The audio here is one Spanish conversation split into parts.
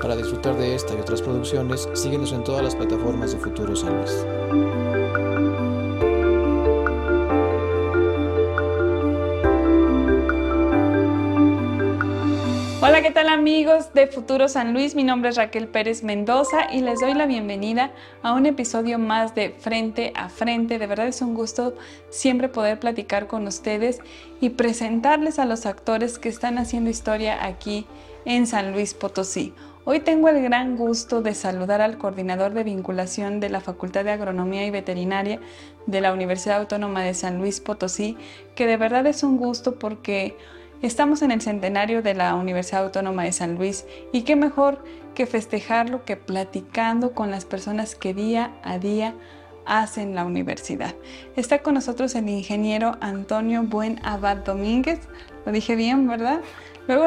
Para disfrutar de esta y otras producciones, síguenos en todas las plataformas de Futuro San Luis. Hola, ¿qué tal amigos de Futuro San Luis? Mi nombre es Raquel Pérez Mendoza y les doy la bienvenida a un episodio más de Frente a Frente. De verdad es un gusto siempre poder platicar con ustedes y presentarles a los actores que están haciendo historia aquí en San Luis Potosí. Hoy tengo el gran gusto de saludar al coordinador de vinculación de la Facultad de Agronomía y Veterinaria de la Universidad Autónoma de San Luis Potosí, que de verdad es un gusto porque Estamos en el centenario de la Universidad Autónoma de San Luis y qué mejor que festejarlo que platicando con las personas que día a día hacen la universidad. Está con nosotros el ingeniero Antonio Buen Abad Domínguez. Lo dije bien, ¿verdad? Luego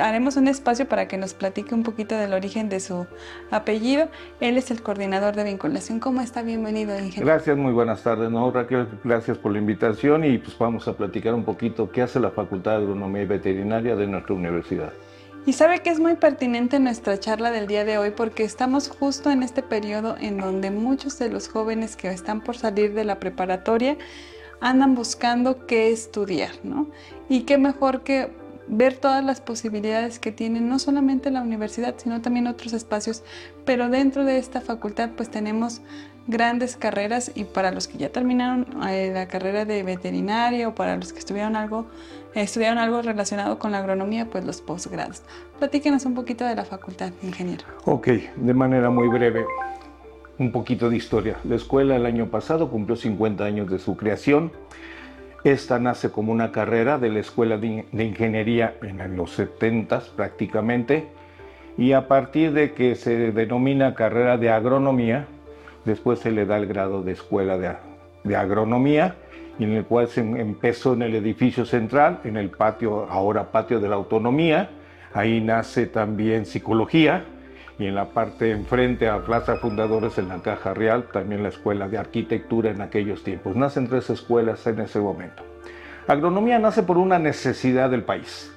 haremos un espacio para que nos platique un poquito del origen de su apellido. Él es el coordinador de vinculación. ¿Cómo está? Bienvenido, ingeniero. Gracias, muy buenas tardes. No, Raquel, gracias por la invitación y pues vamos a platicar un poquito qué hace la Facultad de Agronomía y Veterinaria de nuestra universidad. Y sabe que es muy pertinente nuestra charla del día de hoy porque estamos justo en este periodo en donde muchos de los jóvenes que están por salir de la preparatoria andan buscando qué estudiar, ¿no? Y qué mejor que ver todas las posibilidades que tiene no solamente la universidad, sino también otros espacios, pero dentro de esta facultad pues tenemos grandes carreras y para los que ya terminaron eh, la carrera de veterinaria o para los que estudiaron algo, estudiaron algo relacionado con la agronomía, pues los posgrados. Platíquenos un poquito de la facultad, ingeniero. Ok, de manera muy breve, un poquito de historia. La escuela el año pasado cumplió 50 años de su creación. Esta nace como una carrera de la Escuela de Ingeniería en los 70 prácticamente y a partir de que se denomina carrera de agronomía, después se le da el grado de Escuela de, Agronomía y en el cual se empezó en el edificio central, en el patio, ahora patio de la autonomía, ahí nace también psicología, y en la parte enfrente a Plaza Fundadores en la Caja Real, también la Escuela de Arquitectura en aquellos tiempos. Nacen tres escuelas en ese momento. Agronomía nace por una necesidad del país.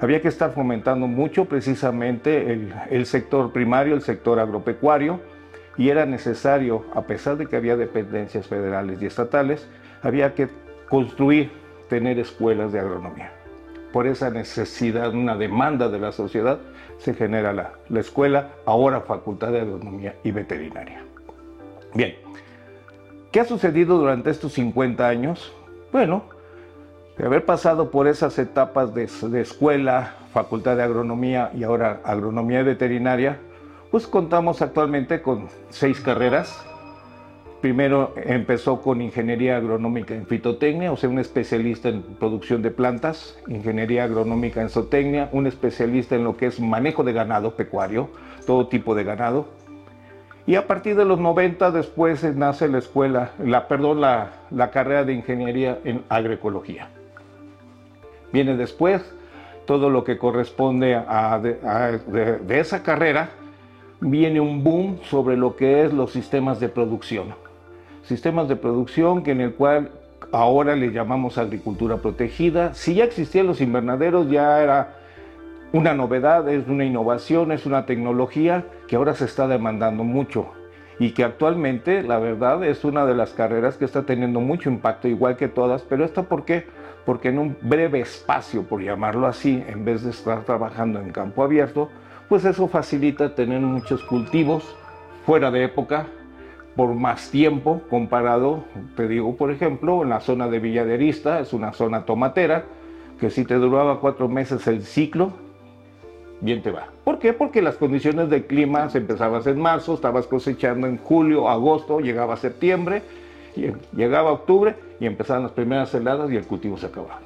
Había que estar fomentando mucho precisamente el, el sector primario, el sector agropecuario, y era necesario, a pesar de que había dependencias federales y estatales, había que construir, tener escuelas de agronomía por esa necesidad, una demanda de la sociedad, se genera la, la escuela, ahora Facultad de Agronomía y Veterinaria. Bien, ¿qué ha sucedido durante estos 50 años? Bueno, de haber pasado por esas etapas de, de, escuela, facultad de agronomía y ahora agronomía y veterinaria, pues contamos actualmente con seis carreras, Primero empezó con ingeniería agronómica en fitotecnia, o sea, un especialista en producción de plantas, ingeniería agronómica en zootecnia, un especialista en lo que es manejo de ganado pecuario, todo tipo de ganado. Y a partir de los 90 después nace la escuela, la, perdón, la, la carrera de ingeniería en agroecología. Viene después todo lo que corresponde a, de, de esa carrera, viene un boom sobre lo que es los sistemas de producción sistemas de producción que en el cual ahora le llamamos agricultura protegida. Si ya existían los invernaderos, ya era una novedad, es una innovación, es una tecnología que ahora se está demandando mucho y que actualmente, la verdad, es una de las carreras que está teniendo mucho impacto, igual que todas, pero esto por qué? Porque en un breve espacio, por llamarlo así, en vez de estar trabajando en campo abierto, pues eso facilita tener muchos cultivos fuera de época, por más tiempo comparado, te digo, por ejemplo, en la zona de Villaderista, es una zona tomatera, que si te duraba cuatro meses el ciclo, bien te va. ¿Por qué? Porque las condiciones del clima se empezabas en marzo, estabas cosechando en julio, agosto, llegaba septiembre, llegaba octubre y empezaban las primeras heladas y el cultivo se acababa.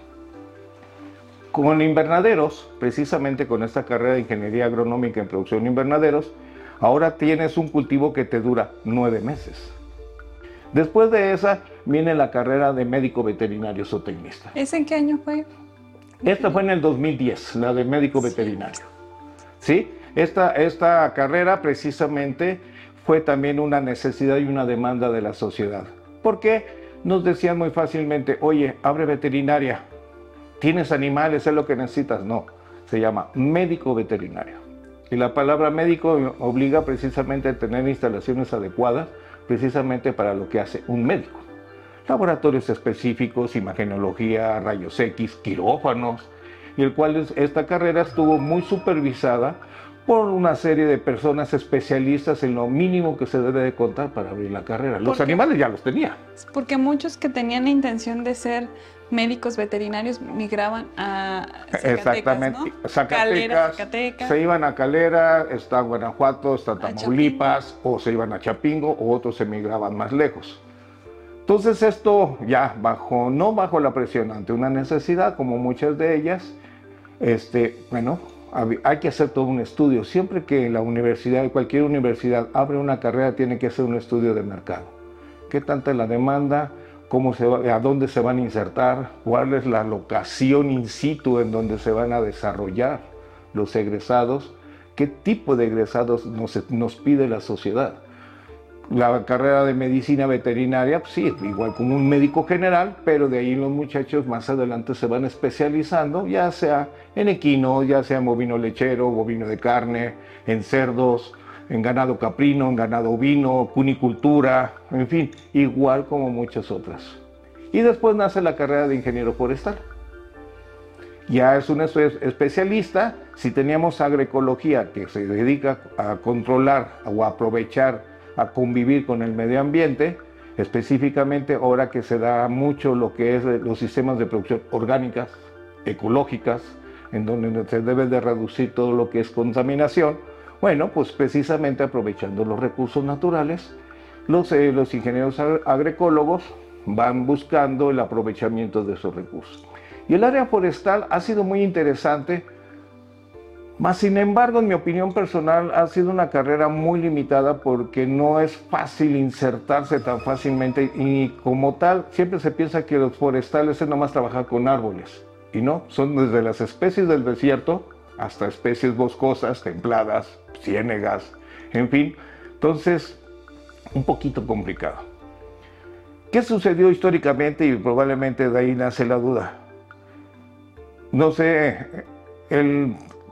Con invernaderos, precisamente con esta carrera de ingeniería agronómica en producción de invernaderos, Ahora tienes un cultivo que te dura nueve meses. Después de esa viene la carrera de médico veterinario zootecnista. ¿Es en qué año fue? Esta fue en el 2010, la de médico veterinario. ¿Sí? Esta, esta carrera precisamente fue también una necesidad y una demanda de la sociedad. ¿Por qué? Nos decían muy fácilmente, oye, abre veterinaria, tienes animales, es lo que necesitas. No, se llama médico veterinario. Y la palabra médico obliga precisamente a tener instalaciones adecuadas, precisamente para lo que hace un médico. Laboratorios específicos, imagenología, rayos X, quirófanos, y el cual esta carrera estuvo muy supervisada por una serie de personas especialistas en lo mínimo que se debe de contar para abrir la carrera. Los animales ya los tenía. Porque muchos que tenían la intención de ser médicos veterinarios migraban a Zacatecas, Exactamente. ¿no? Zacatecas, Se iban a Calera, está Guanajuato, está Tamaulipas, o se iban a Chapingo, o otros se migraban más lejos. Entonces esto ya bajo, no bajo la presión, ante una necesidad, como muchas de ellas, este, bueno, hay que hacer todo un estudio. Siempre que la universidad, cualquier universidad abre una carrera, tiene que hacer un estudio de mercado. ¿Qué tanta es la demanda? Cómo se a dónde se van a insertar, cuál es la locación in situ en donde se van a desarrollar los egresados, qué tipo de egresados nos, nos pide la sociedad. La carrera de medicina veterinaria, pues sí, igual como un médico general, pero de ahí los muchachos más adelante se van especializando, ya sea en equino, ya sea en bovino lechero, bovino de carne, en cerdos, en ganado caprino, en ganado ovino, cunicultura, en fin, igual como muchas otras. Y después nace la carrera de ingeniero forestal. Ya es un especialista, si teníamos agroecología que se dedica a controlar o a aprovechar, a convivir con el medio ambiente, específicamente ahora que se da mucho lo que es los sistemas de producción orgánicas, ecológicas, en donde se debe de reducir todo lo que es contaminación, bueno, pues precisamente aprovechando los recursos naturales, los, eh, ingenieros agroecólogos van buscando el aprovechamiento de esos recursos. Y el área forestal ha sido muy interesante, más sin embargo, en mi opinión personal, ha sido una carrera muy limitada porque no es fácil insertarse tan fácilmente y como tal, siempre se piensa que los forestales es nomás trabajar con árboles. Y no, son desde las especies del desierto hasta especies boscosas, templadas, ciénegas, en fin. Entonces, un poquito complicado. ¿Qué sucedió históricamente? Y probablemente de ahí nace la duda. No sé,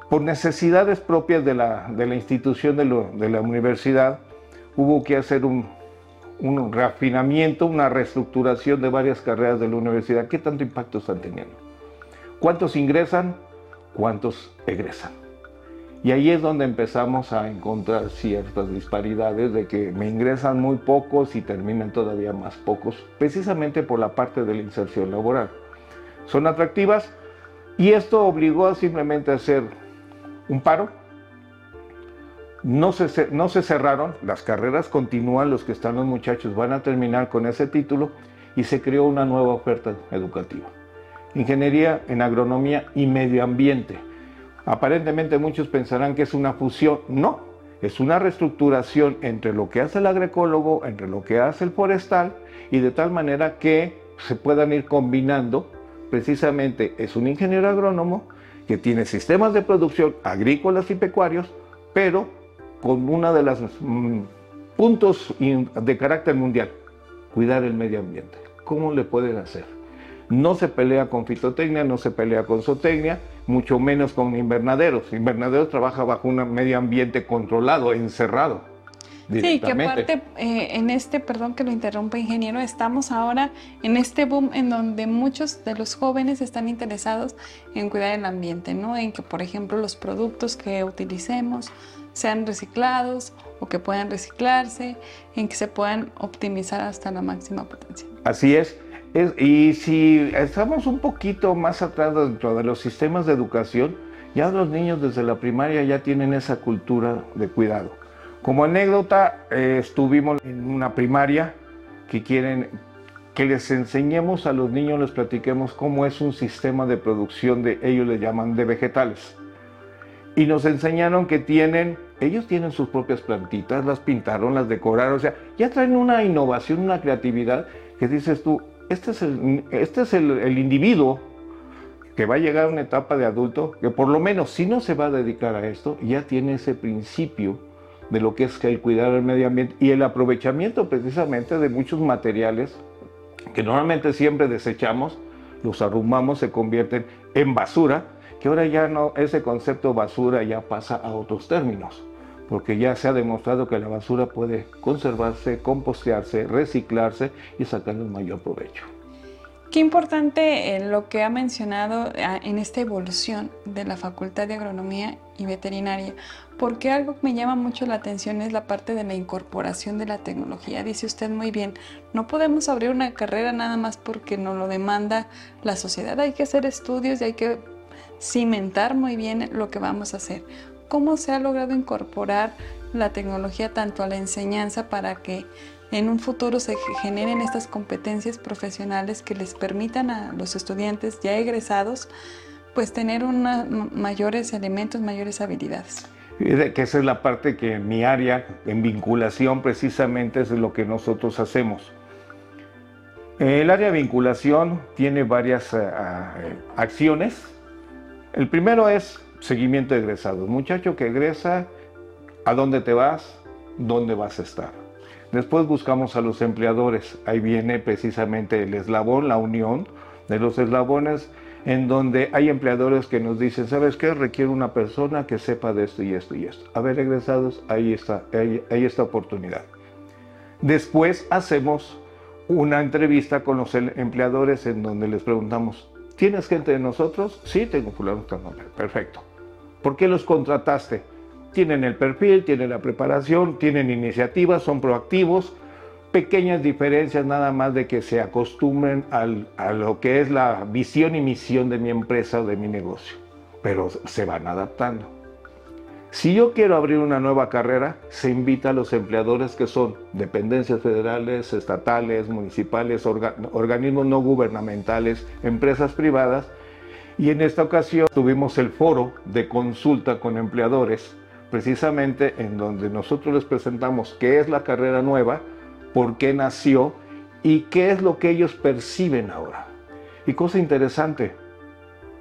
por necesidades propias de la, institución de, la universidad, hubo que hacer un, un refinamiento, una reestructuración de varias carreras de la universidad. ¿Qué tanto impacto están teniendo? ¿Cuántos ingresan? ¿Cuántos egresan? Y ahí es donde empezamos a encontrar ciertas disparidades de que me ingresan muy pocos y terminan todavía más pocos, precisamente por la parte de la inserción laboral. Son atractivas y esto obligó a simplemente hacer un paro. No se, no se cerraron, las carreras continúan, los que están los muchachos van a terminar con ese título y se creó una nueva oferta educativa. Ingeniería en agronomía y medio ambiente Aparentemente muchos pensarán que es una fusión. No, es una reestructuración entre lo que hace el agroecólogo, entre lo que hace el forestal, y de tal manera que se puedan ir combinando. Precisamente es un ingeniero agrónomo que tiene sistemas de producción agrícolas y pecuarios, pero con uno de los mm, puntos de carácter mundial, cuidar el medio ambiente. ¿Cómo le pueden hacer? No se pelea con fitotecnia, no se pelea con zootecnia, mucho menos con invernaderos. Invernaderos trabaja bajo un medio ambiente controlado, encerrado. Sí, que aparte, eh, en este, perdón que lo interrumpa, ingeniero, estamos ahora en este boom en donde muchos de los jóvenes están interesados en cuidar el ambiente, ¿no? En que, por ejemplo, los productos que utilicemos sean reciclados o que puedan reciclarse, en que se puedan optimizar hasta la máxima potencia. Así es y si estamos un poquito más atrás dentro de los sistemas de educación, ya los niños desde la primaria ya tienen esa cultura de cuidado. Como anécdota, eh, estuvimos en una primaria que quieren que les enseñemos a los niños, les platiquemos cómo es un sistema de producción de, ellos le llaman de vegetales. Y nos enseñaron que tienen, ellos tienen sus propias plantitas, las pintaron, las decoraron, o sea, ya traen una innovación, una creatividad que dices tú, este es, el, este es el, individuo que va a llegar a una etapa de adulto, que por lo menos si no se va a dedicar a esto, ya tiene ese principio de lo que es el cuidar del medio ambiente y el aprovechamiento precisamente de muchos materiales que normalmente siempre desechamos, los arrumamos, se convierten en basura que ahora ya no, ese concepto basura ya pasa a otros términos, porque ya se ha demostrado que la basura puede conservarse, compostearse, reciclarse y sacarle un mayor provecho. Qué importante eh, lo que ha mencionado ah, en esta evolución de la Facultad de Agronomía y Veterinaria, porque algo que me llama mucho la atención es la parte de la incorporación de la tecnología. Dice usted muy bien, no podemos abrir una carrera nada más porque nos lo demanda la sociedad, hay que hacer estudios y hay que cimentar muy bien lo que vamos a hacer. ¿Cómo se ha logrado incorporar la tecnología tanto a la enseñanza para que en un futuro se generen estas competencias profesionales que les permitan a los estudiantes ya egresados pues tener mayores elementos, mayores habilidades. Que esa es la parte que mi área, en vinculación, precisamente es lo que nosotros hacemos. El área de vinculación tiene varias eh, acciones. El primero es seguimiento de egresados. Muchacho que egresa, ¿a dónde te vas? ¿Dónde vas a estar? Después buscamos a los empleadores. Ahí viene precisamente el eslabón, la unión de los eslabones, en donde hay empleadores que nos dicen, ¿sabes qué? Requiere una persona que sepa de esto y esto y esto. A ver, egresados, ahí está, ahí, ahí está oportunidad. Después hacemos una entrevista con los em-, empleadores en donde les preguntamos, ¿tienes gente de nosotros? Sí, tengo fulano, perfecto. ¿Por qué los contrataste? tienen el perfil, tienen la preparación, tienen iniciativas, son proactivos, pequeñas diferencias nada más de que se acostumbren a lo que es la visión y misión de mi empresa o de mi negocio, pero se van adaptando. Si yo quiero abrir una nueva carrera, se invita a los empleadores que son dependencias federales, estatales, municipales, organismos no gubernamentales, empresas privadas, y en esta ocasión tuvimos el foro de consulta con empleadores precisamente en donde nosotros les presentamos qué es la carrera nueva, por qué nació y qué es lo que ellos perciben ahora. Y cosa interesante,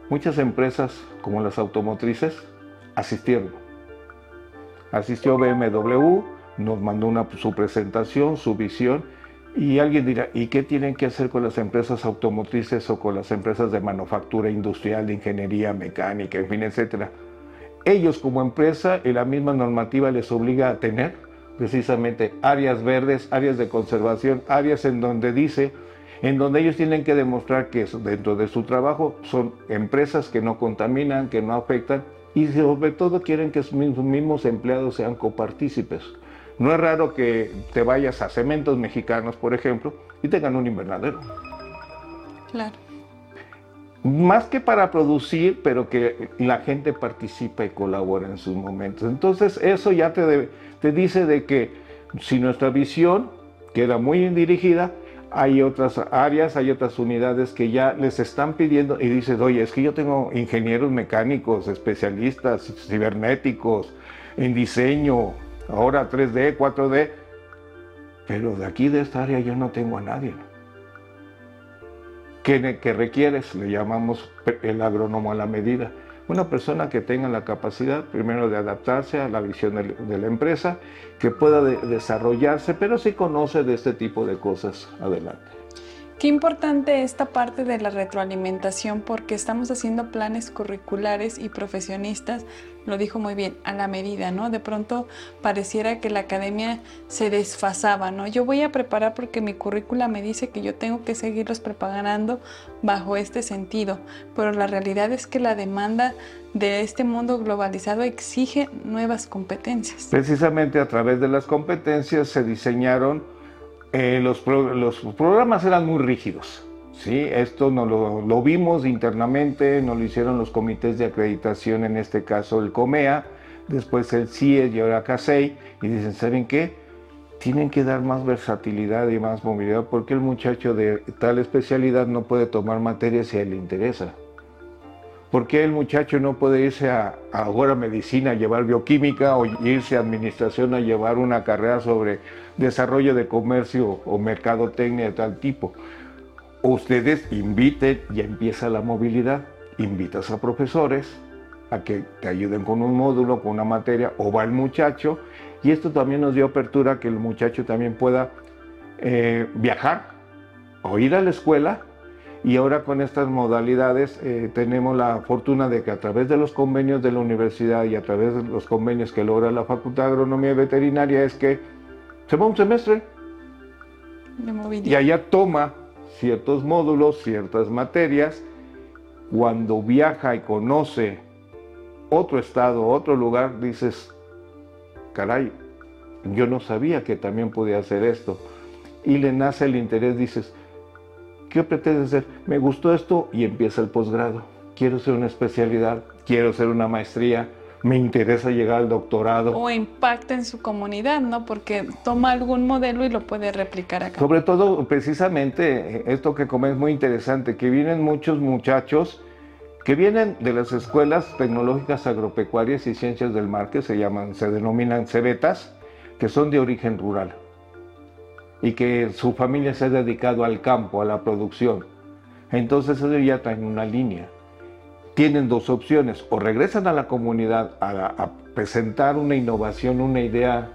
muchas empresas como las automotrices asistieron. Asistió BMW, nos mandó una, su presentación, su visión, y alguien dirá, ¿y qué tienen que hacer con las empresas automotrices o con las empresas de manufactura industrial, de ingeniería mecánica, en fin, etcétera? ellos como empresa y la misma normativa les obliga a tener precisamente áreas verdes, áreas de conservación, áreas en donde dice, en donde ellos tienen que demostrar que dentro de su trabajo son empresas que no contaminan, que no afectan y sobre todo quieren que sus mismos empleados sean copartícipes. No es raro que te vayas a cementos mexicanos, por ejemplo, y tengan un invernadero. Claro más que para producir, pero que la gente participa y colabora en sus momentos. Entonces eso ya te, te dice de que si nuestra visión queda muy dirigida, hay otras áreas, hay otras unidades que ya les están pidiendo y dices, oye, es que yo tengo ingenieros mecánicos, especialistas, cibernéticos, en diseño, ahora 3D, 4D, pero de aquí de esta área yo no tengo a nadie. ¿Qué, requieres? Le llamamos el agrónomo a la medida. Una persona que tenga la capacidad primero de adaptarse a la visión de, la empresa, que pueda desarrollarse, pero sí conoce de este tipo de cosas adelante. Qué importante esta parte de la retroalimentación porque estamos haciendo planes curriculares y profesionistas, lo dijo muy bien, a la medida, ¿no? De pronto pareciera que la academia se desfasaba, ¿no? Yo voy a preparar porque mi currícula me dice que yo tengo que seguirlos preparando bajo este sentido, pero la realidad es que la demanda de este mundo globalizado exige nuevas competencias. Precisamente a través de las competencias se diseñaron eh, los, programas eran muy rígidos. ¿sí? Esto no lo, vimos internamente, nos lo hicieron los comités de acreditación, en este caso el COMEA, después el CIE y ahora CASEI, y dicen, ¿saben qué? Tienen que dar más versatilidad y más movilidad porque el muchacho de tal especialidad no puede tomar materia si a él le interesa. ¿Por qué el muchacho no puede irse a, ahora medicina a llevar bioquímica o irse a administración a llevar una carrera sobre desarrollo de comercio o mercadotecnia de tal tipo? Ustedes inviten, y empieza la movilidad, invitas a profesores a que te ayuden con un módulo, con una materia, o va el muchacho, y esto también nos dio apertura a que el muchacho también pueda eh, viajar o ir a la escuela Y ahora con estas modalidades eh, tenemos la fortuna de que a través de los convenios de la universidad y a través de los convenios que logra la Facultad de Agronomía y Veterinaria es que se va un semestre y allá toma ciertos módulos, ciertas materias. Cuando viaja y conoce otro estado, otro lugar, dices, caray, yo no sabía que también podía hacer esto. Y le nace el interés, dices, ¿qué pretendes hacer? Me gustó esto y empieza el posgrado. Quiero ser una especialidad, quiero ser una maestría, me interesa llegar al doctorado. O impacta en su comunidad, ¿no? Porque toma algún modelo y lo puede replicar acá. Sobre todo, precisamente, esto que comes es muy interesante, que vienen muchos muchachos que vienen de las escuelas tecnológicas agropecuarias y ciencias del mar, que se llaman, se denominan cebetas, que son de origen rural y que su familia se ha dedicado al campo, a la producción. Entonces ellos ya traen una línea. Tienen dos opciones, o regresan a la comunidad a, presentar una innovación, una idea.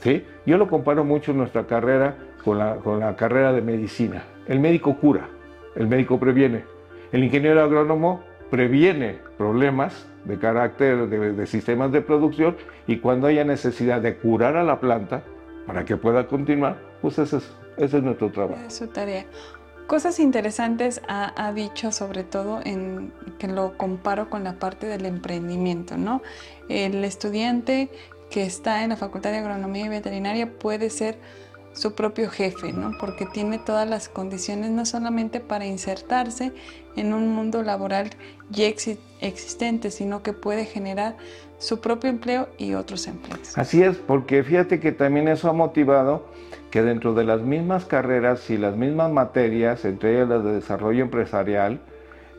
¿sí? Yo lo comparo mucho en nuestra carrera con la, con la carrera de medicina. El médico cura, el médico previene. El ingeniero agrónomo previene problemas de carácter de, sistemas de producción y cuando haya necesidad de curar a la planta para que pueda continuar, pues ese es, ese es nuestro trabajo. Es su tarea. Cosas interesantes ha, ha, dicho sobre todo en que lo comparo con la parte del emprendimiento, ¿no? El estudiante que está en la Facultad de Agronomía y Veterinaria puede ser su propio jefe, ¿no? Porque tiene todas las condiciones no solamente para insertarse en un mundo laboral ya existente, sino que puede generar su propio empleo y otros empleos. Así es, porque fíjate que también eso ha motivado que dentro de las mismas carreras y las mismas materias, entre ellas las de desarrollo empresarial,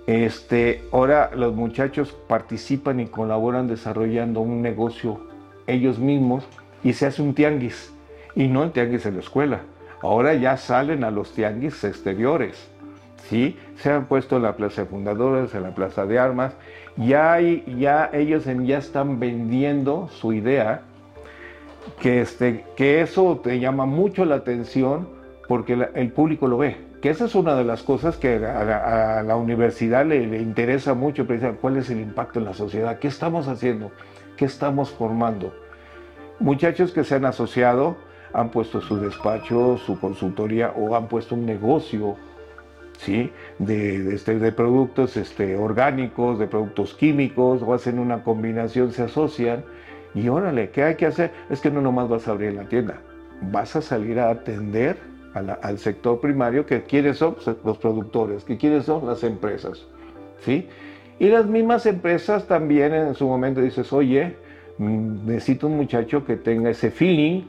este, ahora los muchachos participan y colaboran desarrollando un negocio ellos mismos y se hace un tianguis y no el tianguis en la escuela. Ahora ya salen a los tianguis exteriores. ¿sí? Se han puesto en la Plaza de Fundadores, en la Plaza de Armas. Ya, hay, ya ellos ya están vendiendo su idea, que, este, que eso te llama mucho la atención porque el público lo ve. Que esa es una de las cosas que a, la universidad le, le interesa mucho, cuál es el impacto en la sociedad, qué estamos haciendo, qué estamos formando. Muchachos que se han asociado, han puesto su despacho, su consultoría o han puesto un negocio ¿sí? de, este, de productos este, orgánicos, de productos químicos o hacen una combinación, se asocian y órale, ¿qué hay que hacer? Es que no nomás vas a abrir la tienda, vas a salir a atender al sector primario, que quiénes son pues, los productores, que quiénes son las empresas. ¿sí? Y las mismas empresas también en su momento dices, oye, mm, necesito un muchacho que tenga ese feeling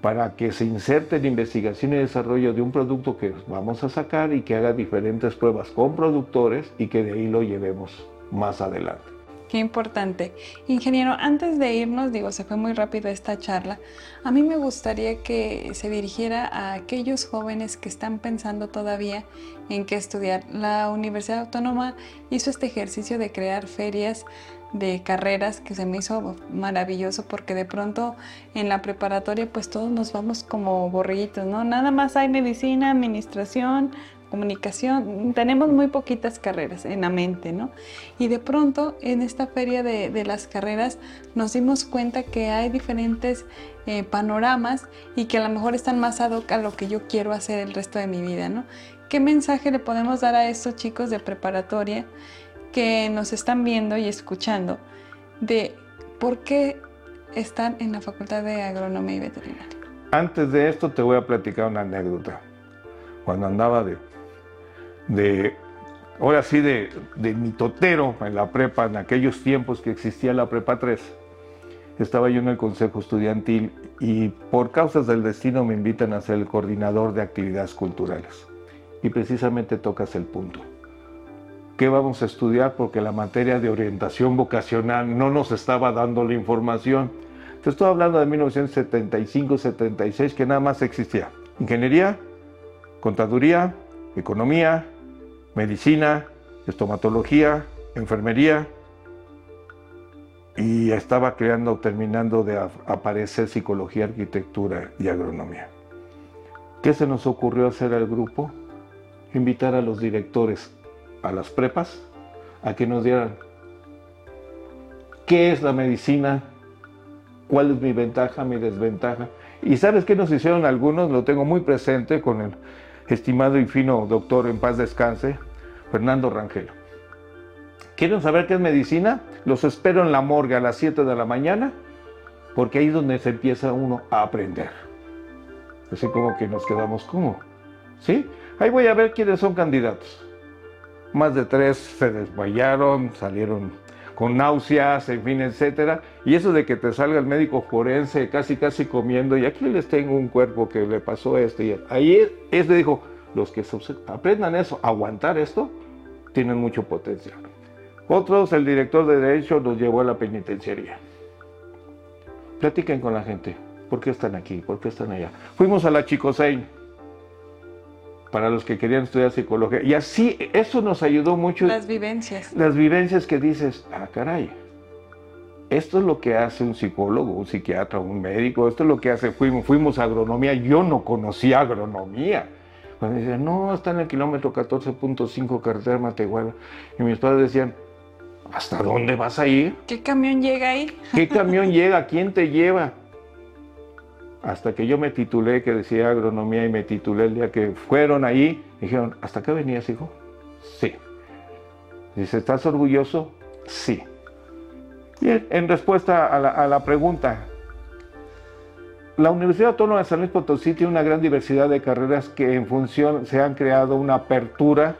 para que se inserte en investigación y desarrollo de un producto que vamos a sacar y que haga diferentes pruebas con productores y que de ahí lo llevemos más adelante. Qué importante. Ingeniero, antes de irnos, digo, se fue muy rápido esta charla, a mí me gustaría que se dirigiera a aquellos jóvenes que están pensando todavía en qué estudiar. La Universidad Autónoma hizo este ejercicio de crear ferias de carreras que se me hizo maravilloso porque de pronto en la preparatoria pues todos nos vamos como borrillitos, ¿no? Nada más hay medicina, administración, comunicación, tenemos muy poquitas carreras en la mente, ¿no? Y de pronto en esta feria de, las carreras nos dimos cuenta que hay diferentes eh, panoramas y que a lo mejor están más ad hoc a lo que yo quiero hacer el resto de mi vida, ¿no? ¿Qué mensaje le podemos dar a estos chicos de preparatoria? Que nos están viendo y escuchando de por qué están en la Facultad de Agronomía y Veterinaria. Antes de esto te voy a platicar una anécdota. Cuando andaba de, de ahora sí, de, de mitotero en la prepa, en aquellos tiempos que existía la prepa 3, estaba yo en el consejo estudiantil y por causas del destino me invitan a ser el coordinador de actividades culturales. Y precisamente tocas el punto qué vamos a estudiar porque la materia de orientación vocacional no nos estaba dando la información. Te estoy hablando de 1975-76 que nada más existía ingeniería, contaduría, economía, medicina, estomatología, enfermería y estaba creando, terminando de aparecer psicología, arquitectura y agronomía. ¿Qué se nos ocurrió hacer al grupo? invitar a los directores a las prepas a que nos dieran qué es la medicina, cuál es mi ventaja, mi desventaja. Y sabes qué nos hicieron algunos, lo tengo muy presente con el estimado y fino doctor en paz descanse, Fernando Rangel. ¿Quieren saber qué es medicina? Los espero en la morgue a las 7 de la mañana, porque ahí es donde se empieza uno a aprender. Así como que nos quedamos como, ¿sí? Ahí voy a ver quiénes son candidatos. Más de tres se desmayaron, salieron con náuseas, en fin, etcétera. Y eso de que te salga el médico forense casi, casi comiendo, y aquí les tengo un cuerpo que le pasó esto. Y ahí es, le dijo, los que aprendan eso, aguantar esto, tienen mucho potencial. Otros, el director de Derecho nos llevó a la penitenciaría. Platiquen con la gente. ¿Por qué están aquí? ¿Por qué están allá? Fuimos a la Chicosein para los que querían estudiar psicología. Y así, eso nos ayudó mucho. Las vivencias. Las vivencias que dices, ah, caray, esto es lo que hace un psicólogo, un psiquiatra, un médico, esto es lo que hace, fuimos, fuimos a agronomía, yo no conocía agronomía. Cuando decían, no, está en el kilómetro 14.5 carretera Matehuala. Y mis padres decían, ¿hasta dónde vas a ir? ¿Qué camión llega ahí? ¿Qué camión llega? ¿Quién te lleva? Hasta que yo me titulé, que decía agronomía, y me titulé el día que fueron ahí, dijeron, ¿hasta qué venías, hijo? Sí. Dice, ¿estás orgulloso? Sí. Bien, en respuesta a la, pregunta, la Universidad Autónoma de San Luis Potosí tiene una gran diversidad de carreras que en función se han creado una apertura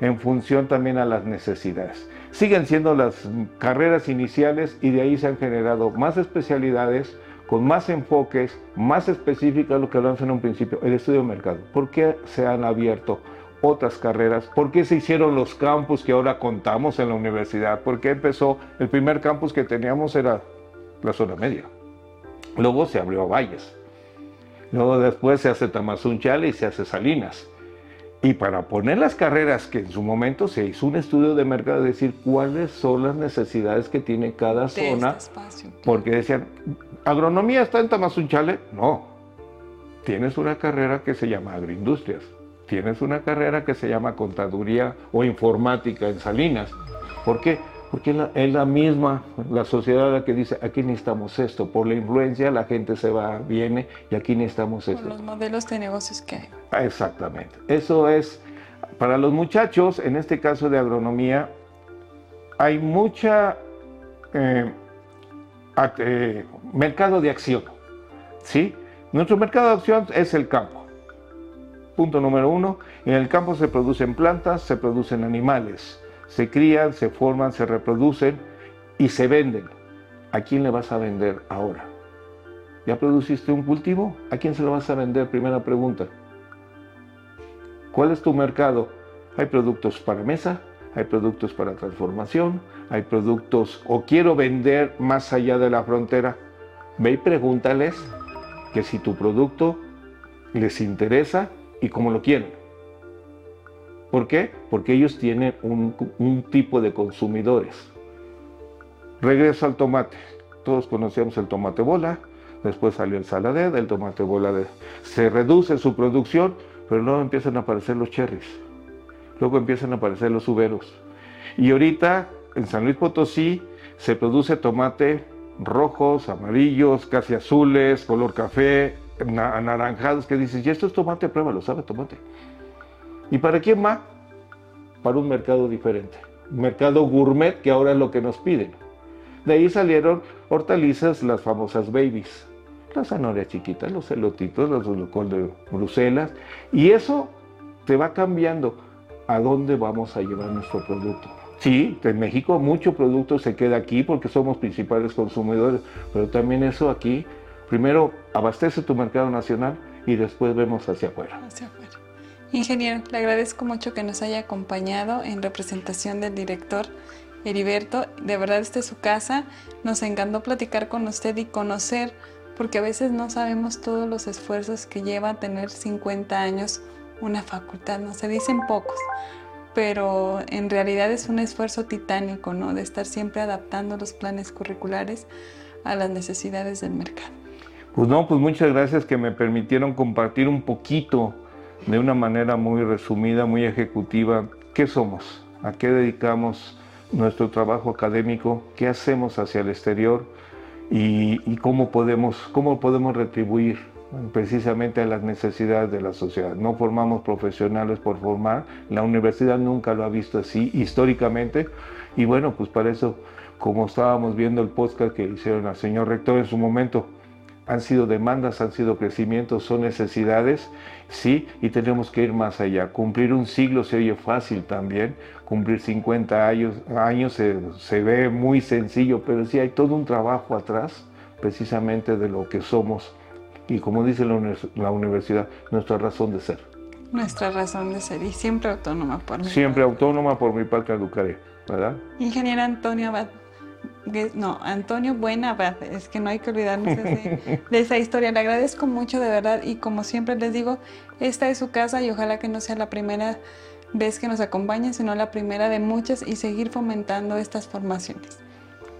en función también a las necesidades. Siguen siendo las carreras iniciales y de ahí se han generado más especialidades, con más enfoques, más específicas, lo que hablamos en un principio, el estudio de mercado. ¿Por qué se han abierto otras carreras? ¿Por qué se hicieron los campus que ahora contamos en la universidad? ¿Por qué empezó? El primer campus que teníamos era la zona media. Luego se abrió a Valles. Luego después se hace Tamazunchale y se hace Salinas. Y para poner las carreras que en su momento se hizo un estudio de mercado, decir cuáles son las necesidades que tiene cada este zona. porque decían, ¿agronomía está en Tamazunchale? No. Tienes una carrera que se llama agroindustrias. Tienes una carrera que se llama contaduría o informática en Salinas. ¿Por qué? Porque es la, misma, la sociedad la que dice, aquí necesitamos esto. Por la influencia la gente se va, viene y aquí necesitamos esto. Por los modelos de negocios que hay. Exactamente. Eso es, para los muchachos, en este caso de agronomía, hay mucha eh, eh, mercado de acción. ¿sí? Nuestro mercado de acción es el campo. Punto número uno, en el campo se producen plantas, se producen animales se crían, se forman, se reproducen y se venden. ¿A quién le vas a vender ahora? ¿Ya produciste un cultivo? ¿A quién se lo vas a vender? Primera pregunta. ¿Cuál es tu mercado? Hay productos para mesa, hay productos para transformación, hay productos o quiero vender más allá de la frontera. Ve y pregúntales que si tu producto les interesa y cómo lo quieren. ¿Por qué? Porque ellos tienen un, tipo de consumidores. Regreso al tomate. Todos conocemos el tomate bola, después salió el saladé, el tomate bola se reduce su producción, pero luego empiezan a aparecer los cherries, luego empiezan a aparecer los uberos. Y ahorita en San Luis Potosí se produce tomate rojos, amarillos, casi azules, color café, anaranjados, que dices, y esto es tomate, pruébalo, sabe tomate. ¿Y para quién va? Para un mercado diferente. Un mercado gourmet que ahora es lo que nos piden. De ahí salieron hortalizas, las famosas babies. Las zanahorias chiquitas, los elotitos, los de Bruselas. Y eso te va cambiando a dónde vamos a llevar nuestro producto. Sí, en México mucho producto se queda aquí porque somos principales consumidores, pero también eso aquí, primero abastece tu mercado nacional y después vemos hacia afuera. Hacia afuera. Ingeniero, le agradezco mucho que nos haya acompañado en representación del director Heriberto. De verdad, esta es su casa. Nos encantó platicar con usted y conocer, porque a veces no sabemos todos los esfuerzos que lleva tener 50 años una facultad. No se dicen pocos, pero en realidad es un esfuerzo titánico, ¿no? De estar siempre adaptando los planes curriculares a las necesidades del mercado. Pues no, pues muchas gracias que me permitieron compartir un poquito de una manera muy resumida, muy ejecutiva, ¿qué somos? ¿A qué dedicamos nuestro trabajo académico? ¿Qué hacemos hacia el exterior? ¿Y, cómo, podemos, cómo podemos retribuir precisamente a las necesidades de la sociedad. No formamos profesionales por formar, la universidad nunca lo ha visto así históricamente y bueno, pues para eso, como estábamos viendo el podcast que hicieron al señor rector en su momento, han sido demandas, han sido crecimientos, son necesidades, sí, y tenemos que ir más allá. Cumplir un siglo se oye fácil también, cumplir 50 años, años se, se ve muy sencillo, pero sí hay todo un trabajo atrás precisamente de lo que somos y como dice la, universidad, nuestra razón de ser. Nuestra razón de ser y siempre autónoma por mi Siempre autónoma por mi parte educaré, ¿verdad? Ingeniero Antonio Abad, no, Antonio Buenabad, es que no hay que olvidarnos de, esa historia. Le agradezco mucho de verdad y como siempre les digo, esta es su casa y ojalá que no sea la primera vez que nos acompañen, sino la primera de muchas y seguir fomentando estas formaciones.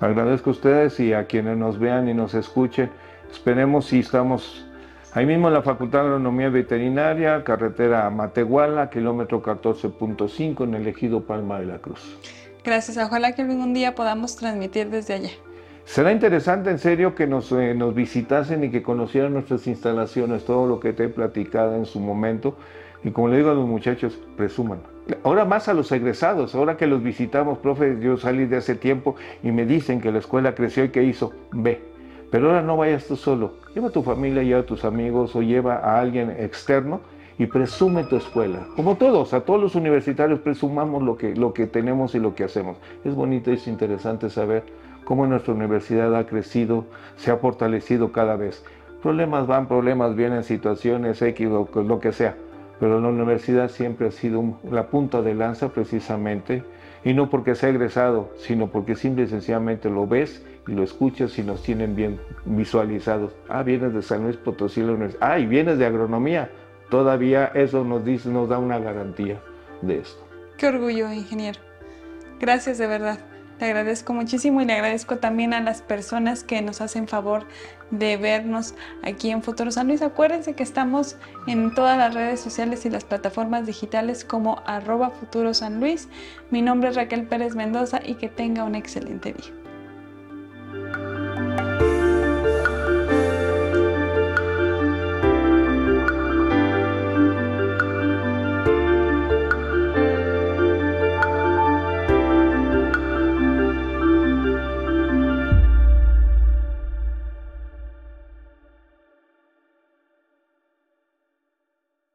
Agradezco a ustedes y a quienes nos vean y nos escuchen. Esperemos si estamos ahí mismo en la Facultad de Agronomía Veterinaria, carretera Matehuala, kilómetro 14.5 en el ejido Palma de la Cruz. Gracias, ojalá que algún día podamos transmitir desde allá. Será interesante en serio que nos, eh, nos visitasen y que conocieran nuestras instalaciones, todo lo que te he platicado en su momento. Y como le digo a los muchachos, presuman. Ahora más a los egresados, ahora que los visitamos, profe, yo salí de hace tiempo y me dicen que la escuela creció y que hizo, ve, pero ahora no vayas tú solo, lleva a tu familia, lleva a tus amigos o lleva a alguien externo y presume tu escuela. Como todos, a todos los universitarios presumamos lo que, lo que tenemos y lo que hacemos. Es bonito y es interesante saber cómo nuestra universidad ha crecido, se ha fortalecido cada vez. Problemas van, problemas vienen, situaciones X, lo, lo que sea. Pero la universidad siempre ha sido la punta de lanza precisamente, y no porque sea egresado, sino porque simple y sencillamente lo ves y lo escuchas y nos tienen bien visualizados. Ah, vienes de San Luis Potosí, la universidad. Ah, y vienes de agronomía. Todavía eso nos dice, nos da una garantía de esto. Qué orgullo, ingeniero. Gracias de verdad. Le agradezco muchísimo y le agradezco también a las personas que nos hacen favor de vernos aquí en Futuro San Luis. Acuérdense que estamos en todas las redes sociales y las plataformas digitales como arroba Futuro San Luis. Mi nombre es Raquel Pérez Mendoza y que tenga un excelente día.